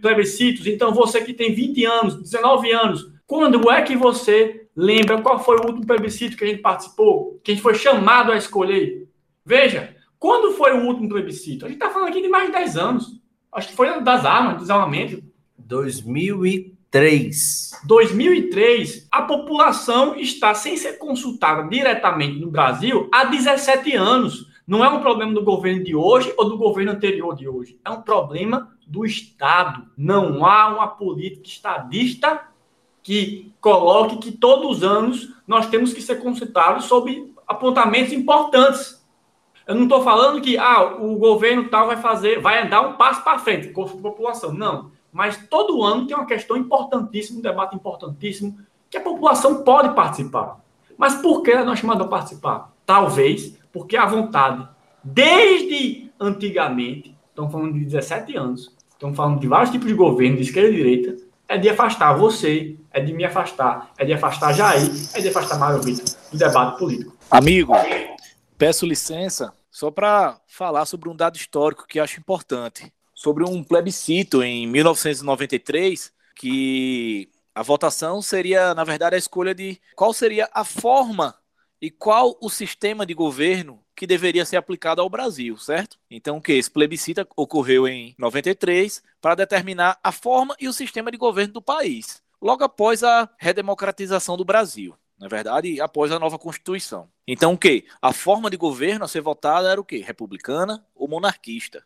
plebiscitos. Então, você que tem 20 anos, 19 anos, quando é que você lembra qual foi o último plebiscito que a gente participou, que a gente foi chamado a escolher? Veja, quando foi o último plebiscito? A gente está falando aqui de mais de 10 anos. Acho que foi das armas, desarmamento. 2003. 2003, a população está sem ser consultada diretamente no Brasil há 17 anos. Não é um problema do governo de hoje ou do governo anterior de hoje. É um problema do Estado. Não há uma política estadista que coloque que todos os anos nós temos que ser consultados sobre apontamentos importantes. Eu não estou falando que ah, o governo tal vai fazer, vai dar um passo para frente com a população. Não. Mas todo ano tem uma questão importantíssima, um debate importantíssimo, que a população pode participar. Mas por que nós chamamos a participar? Talvez porque a vontade, desde antigamente, estamos falando de 17 anos, estamos falando de vários tipos de governo, de esquerda e direita, é de afastar você, é de me afastar, é de afastar Jair, é de afastar Mário Vitor do debate político. Amigo, Peço licença só para falar sobre um dado histórico que acho importante. Sobre um plebiscito em 1993, que a votação seria, na verdade, a escolha de qual seria a forma e qual o sistema de governo que deveria ser aplicado ao Brasil, certo? Então, o que esse plebiscito ocorreu em 93 para determinar a forma e o sistema de governo do país, logo após a redemocratização do Brasil na verdade, após a nova Constituição. Então, o que? A forma de governo a ser votada era o quê? Republicana ou monarquista.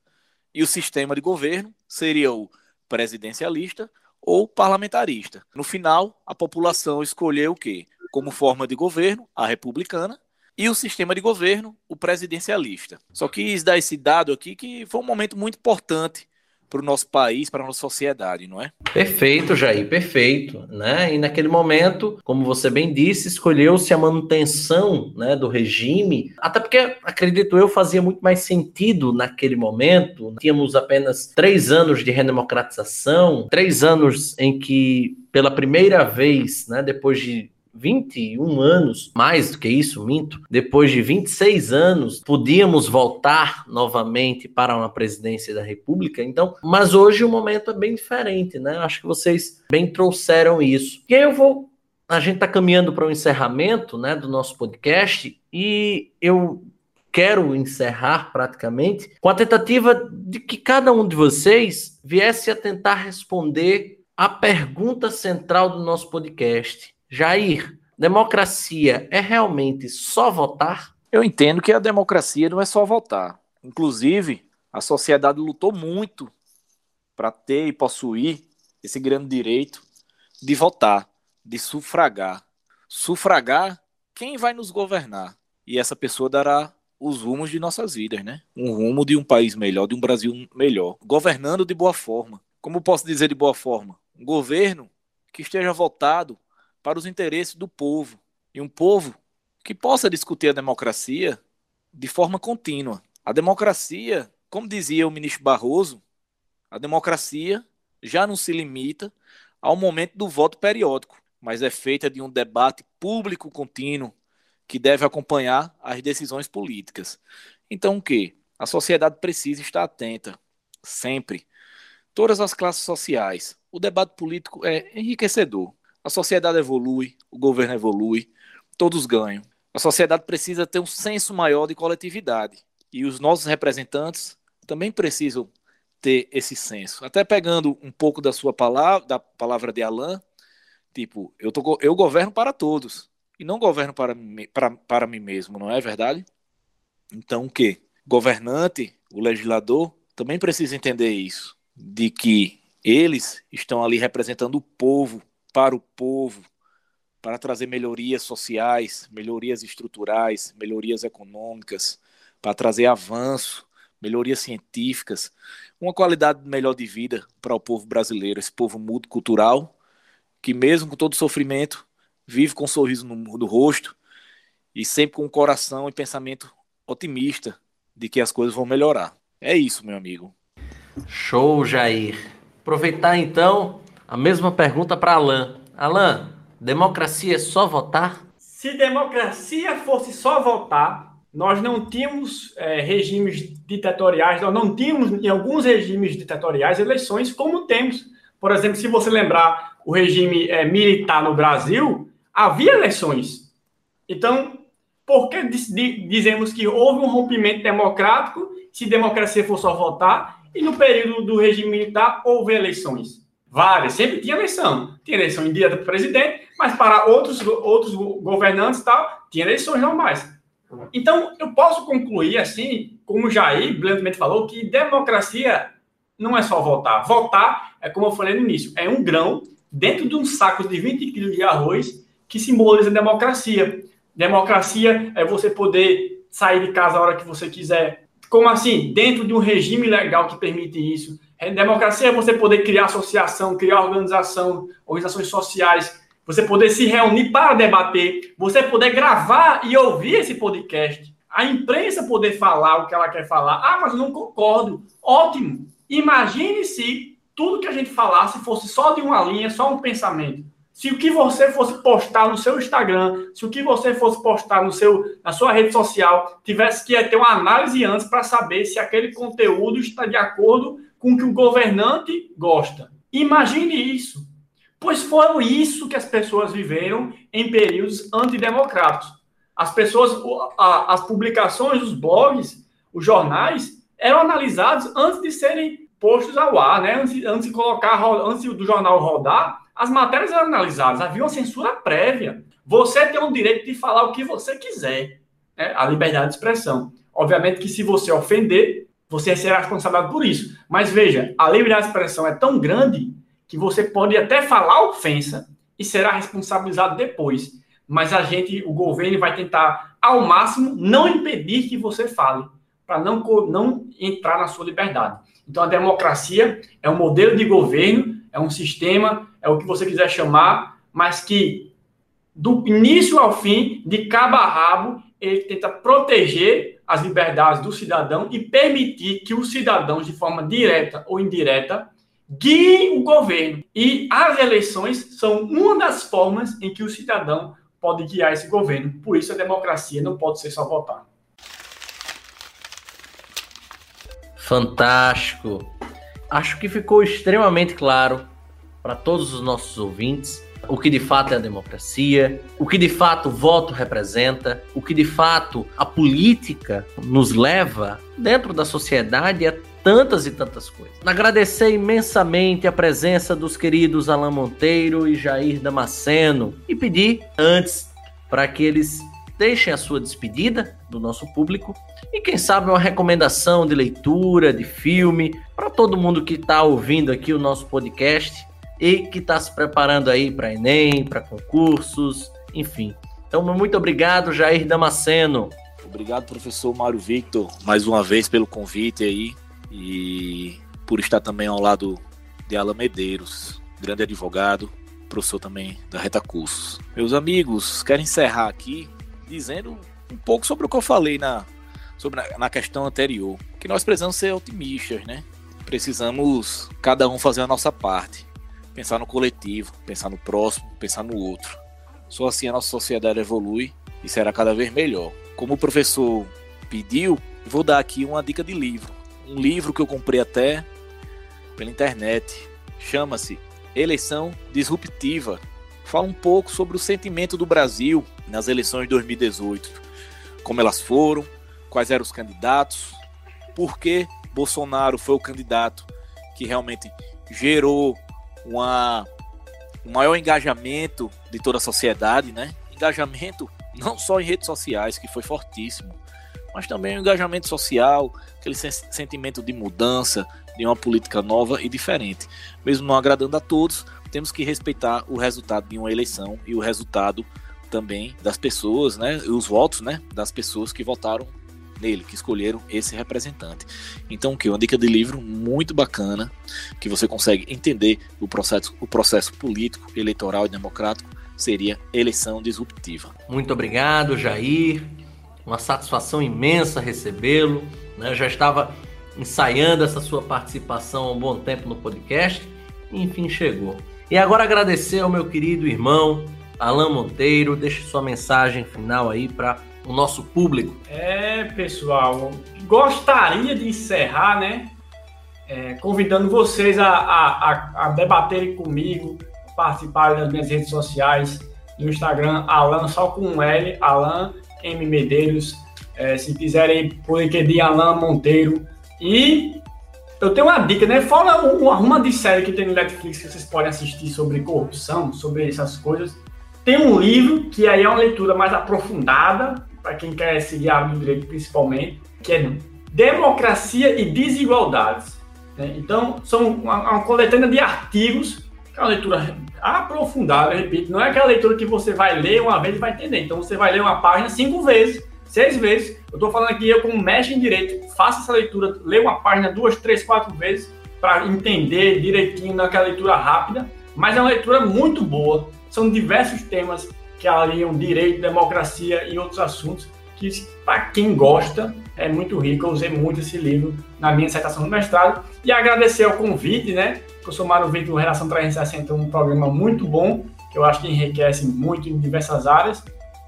E o sistema de governo seria o presidencialista ou parlamentarista. No final, a população escolheu o quê? Como forma de governo, a republicana, e o sistema de governo, o presidencialista. Só quis dar esse dado aqui que foi um momento muito importante para o nosso país, para a nossa sociedade, não é? Perfeito, Jair, perfeito. Né? E naquele momento, como você bem disse, escolheu-se a manutenção né, do regime, até porque, acredito eu, fazia muito mais sentido naquele momento. Tínhamos apenas três anos de redemocratização, três anos em que, pela primeira vez, né, depois de 21 anos, mais do que isso, minto, depois de 26 anos, podíamos voltar novamente para uma presidência da República. Então, mas hoje o momento é bem diferente, né? Acho que vocês bem trouxeram isso. E aí eu vou. A gente está caminhando para o encerramento né, do nosso podcast e eu quero encerrar praticamente com a tentativa de que cada um de vocês viesse a tentar responder a pergunta central do nosso podcast Jair, democracia é realmente só votar? Eu entendo que a democracia não é só votar. Inclusive, a sociedade lutou muito para ter e possuir esse grande direito de votar, de sufragar. Sufragar quem vai nos governar. E essa pessoa dará os rumos de nossas vidas, né? Um rumo de um país melhor, de um Brasil melhor. Governando de boa forma. Como posso dizer de boa forma? Um governo que esteja voltado para os interesses do povo. E um povo que possa discutir a democracia de forma contínua. A democracia, como dizia o ministro Barroso, a democracia já não se limita ao momento do voto periódico, mas é feita de um debate público contínuo que deve acompanhar as decisões políticas. Então, o que? A sociedade precisa estar atenta, sempre. Todas as classes sociais. O debate político é enriquecedor, a sociedade evolui, o governo evolui, todos ganham. A sociedade precisa ter um senso maior de coletividade. E os nossos representantes também precisam ter esse senso. Até pegando um pouco da sua palavra, da palavra de Alain, tipo, eu, tô, eu governo para todos e não governo para, para, para mim mesmo, não é verdade? Então o que? Governante, o legislador, também precisa entender isso, de que eles estão ali representando o povo para o povo, para trazer melhorias sociais, melhorias estruturais, melhorias econômicas, para trazer avanço, melhorias científicas, uma qualidade melhor de vida para o povo brasileiro, esse povo multicultural, que mesmo com todo sofrimento, vive com um sorriso no, no rosto e sempre com um coração e pensamento otimista de que as coisas vão melhorar. É isso, meu amigo. Show, Jair. Aproveitar então a mesma pergunta para Alan. Alan, democracia é só votar? Se democracia fosse só votar, nós não tínhamos é, regimes ditatoriais, nós não tínhamos em alguns regimes ditatoriais eleições como temos. Por exemplo, se você lembrar o regime é, militar no Brasil, havia eleições. Então, por que dizemos que houve um rompimento democrático se democracia for só votar e no período do regime militar houve eleições? Várias, sempre tinha eleição. Tinha eleição em dia do presidente, mas para outros, outros governantes e tal, tinha eleições normais. Então, eu posso concluir assim, como o Jair brilhantemente falou, que democracia não é só votar. Votar, é como eu falei no início, é um grão dentro de um saco de 20 quilos de arroz que simboliza democracia. Democracia é você poder sair de casa a hora que você quiser. Como assim? Dentro de um regime legal que permite isso democracia é você poder criar associação, criar organização, organizações sociais, você poder se reunir para debater, você poder gravar e ouvir esse podcast, a imprensa poder falar o que ela quer falar. Ah, mas não concordo. Ótimo. Imagine se tudo que a gente falasse fosse só de uma linha, só um pensamento. Se o que você fosse postar no seu Instagram, se o que você fosse postar no seu, na sua rede social, tivesse que ter uma análise antes para saber se aquele conteúdo está de acordo com que o governante gosta. Imagine isso. Pois foi isso que as pessoas viveram em períodos antidemocráticos. As pessoas, as publicações, os blogs, os jornais eram analisados antes de serem postos ao ar, né? Antes, antes de colocar, antes do jornal rodar, as matérias eram analisadas. Havia uma censura prévia. Você tem o direito de falar o que você quiser, né? a liberdade de expressão. Obviamente que se você ofender, você será responsabilizado por isso. Mas veja, a liberdade de expressão é tão grande que você pode até falar ofensa e será responsabilizado depois. Mas a gente, o governo, vai tentar ao máximo não impedir que você fale, para não, não entrar na sua liberdade. Então, a democracia é um modelo de governo, é um sistema, é o que você quiser chamar, mas que, do início ao fim, de cabo a rabo, ele tenta proteger as liberdades do cidadão e permitir que os cidadãos, de forma direta ou indireta, guiem o governo. E as eleições são uma das formas em que o cidadão pode guiar esse governo. Por isso, a democracia não pode ser só votar. Fantástico. Acho que ficou extremamente claro para todos os nossos ouvintes o que de fato é a democracia, o que de fato o voto representa, o que de fato a política nos leva dentro da sociedade a tantas e tantas coisas. Agradecer imensamente a presença dos queridos Alain Monteiro e Jair Damasceno e pedir antes para que eles deixem a sua despedida do nosso público e quem sabe uma recomendação de leitura, de filme para todo mundo que está ouvindo aqui o nosso podcast e que está se preparando aí para Enem, para concursos, enfim. Então, muito obrigado, Jair Damasceno. Obrigado, professor Mário Victor, mais uma vez pelo convite aí e por estar também ao lado de Alan Medeiros, grande advogado, professor também da Reta Cursos. Meus amigos, quero encerrar aqui dizendo um pouco sobre o que eu falei na, sobre na, na questão anterior, que nós precisamos ser otimistas, né? Precisamos cada um fazer a nossa parte pensar no coletivo, pensar no próximo, pensar no outro. Só assim a nossa sociedade evolui e será cada vez melhor. Como o professor pediu, vou dar aqui uma dica de livro. Um livro que eu comprei até pela internet. Chama-se Eleição Disruptiva. Fala um pouco sobre o sentimento do Brasil nas eleições de 2018. Como elas foram, quais eram os candidatos, por que Bolsonaro foi o candidato que realmente gerou uma, um maior engajamento de toda a sociedade, né? Engajamento não só em redes sociais, que foi fortíssimo, mas também o engajamento social, aquele sentimento de mudança, de uma política nova e diferente. Mesmo não agradando a todos, temos que respeitar o resultado de uma eleição e o resultado também das pessoas, né, os votos, né, das pessoas que votaram nele, que escolheram esse representante. Então, que uma dica de livro muito bacana, que você consegue entender o processo, o processo político, eleitoral e democrático, seria Eleição Disruptiva. Muito obrigado, Jair. Uma satisfação imensa recebê-lo. Né? Já estava ensaiando essa sua participação há um bom tempo no podcast. Enfim, chegou. E agora agradecer ao meu querido irmão, Alain Monteiro. Deixe sua mensagem final aí para o nosso público. É, pessoal, gostaria de encerrar, né? É, convidando vocês a, a, a, debaterem comigo, participarem das minhas redes sociais, no Instagram, Alan, só com um L, Alan M. Medeiros. É, se quiserem, por LinkedIn, Alan Monteiro. E eu tenho uma dica, né? Fala uma, uma de série que tem no Netflix que vocês podem assistir sobre corrupção, sobre essas coisas. Tem um livro que aí é uma leitura mais aprofundada, para quem quer a área do direito principalmente, que é Democracia e Desigualdades. Né? Então, são uma, uma coletânea de artigos, que é uma leitura aprofundada, repito, não é aquela leitura que você vai ler uma vez e vai entender. Então, você vai ler uma página cinco vezes, seis vezes. Eu estou falando aqui, eu como mestre em direito, faça essa leitura, leia uma página duas, três, quatro vezes, para entender direitinho naquela leitura rápida, mas é uma leitura muito boa. São diversos temas que aliam direito, democracia e outros assuntos que, para quem gosta, é muito rico. Eu usei muito esse livro na minha dissertação do mestrado. E agradecer ao convite, né? O professor Mário Vitor, Relação 360, um programa muito bom, que eu acho que enriquece muito em diversas áreas.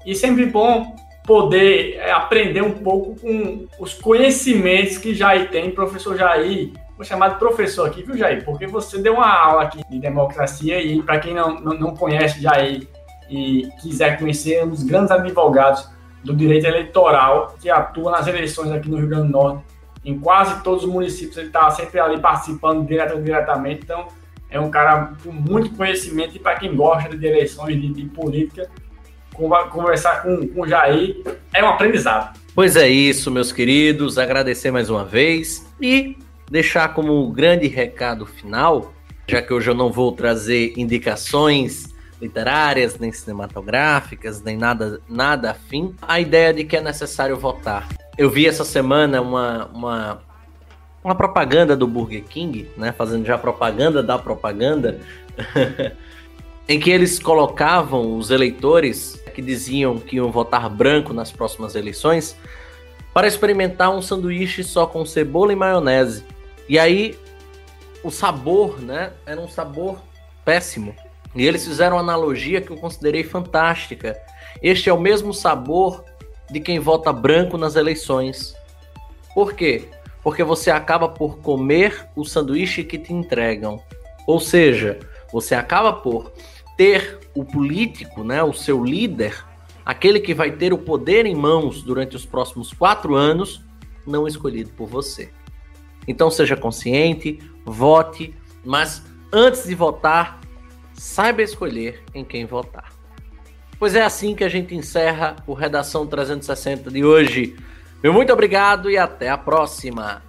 E sempre bom poder é, aprender um pouco com os conhecimentos que Jair tem, professor Jair. Vou chamar de professor aqui, viu, Jair? Porque você deu uma aula aqui de democracia e, para quem não, não, não conhece Jair, e quiser conhecer um dos grandes advogados do direito eleitoral que atua nas eleições aqui no Rio Grande do Norte, em quase todos os municípios, ele está sempre ali participando direto ou diretamente, então é um cara com muito conhecimento e para quem gosta de eleições, de, de política, conversar com, com o Jair é um aprendizado. Pois é isso, meus queridos, agradecer mais uma vez e deixar como grande recado final, já que hoje eu não vou trazer indicações literárias, nem cinematográficas, nem nada, nada afim, a ideia de que é necessário votar. Eu vi essa semana uma, uma, uma propaganda do Burger King, né, fazendo já propaganda da propaganda, em que eles colocavam os eleitores que diziam que iam votar branco nas próximas eleições para experimentar um sanduíche só com cebola e maionese. E aí o sabor, né, era um sabor péssimo. E eles fizeram uma analogia que eu considerei fantástica. Este é o mesmo sabor de quem vota branco nas eleições. Por quê? Porque você acaba por comer o sanduíche que te entregam. Ou seja, você acaba por ter o político, né, o seu líder, aquele que vai ter o poder em mãos durante os próximos quatro anos, não escolhido por você. Então seja consciente, vote, mas antes de votar, saiba escolher em quem votar. Pois é assim que a gente encerra o Redação 360 de hoje. Meu muito obrigado e até a próxima!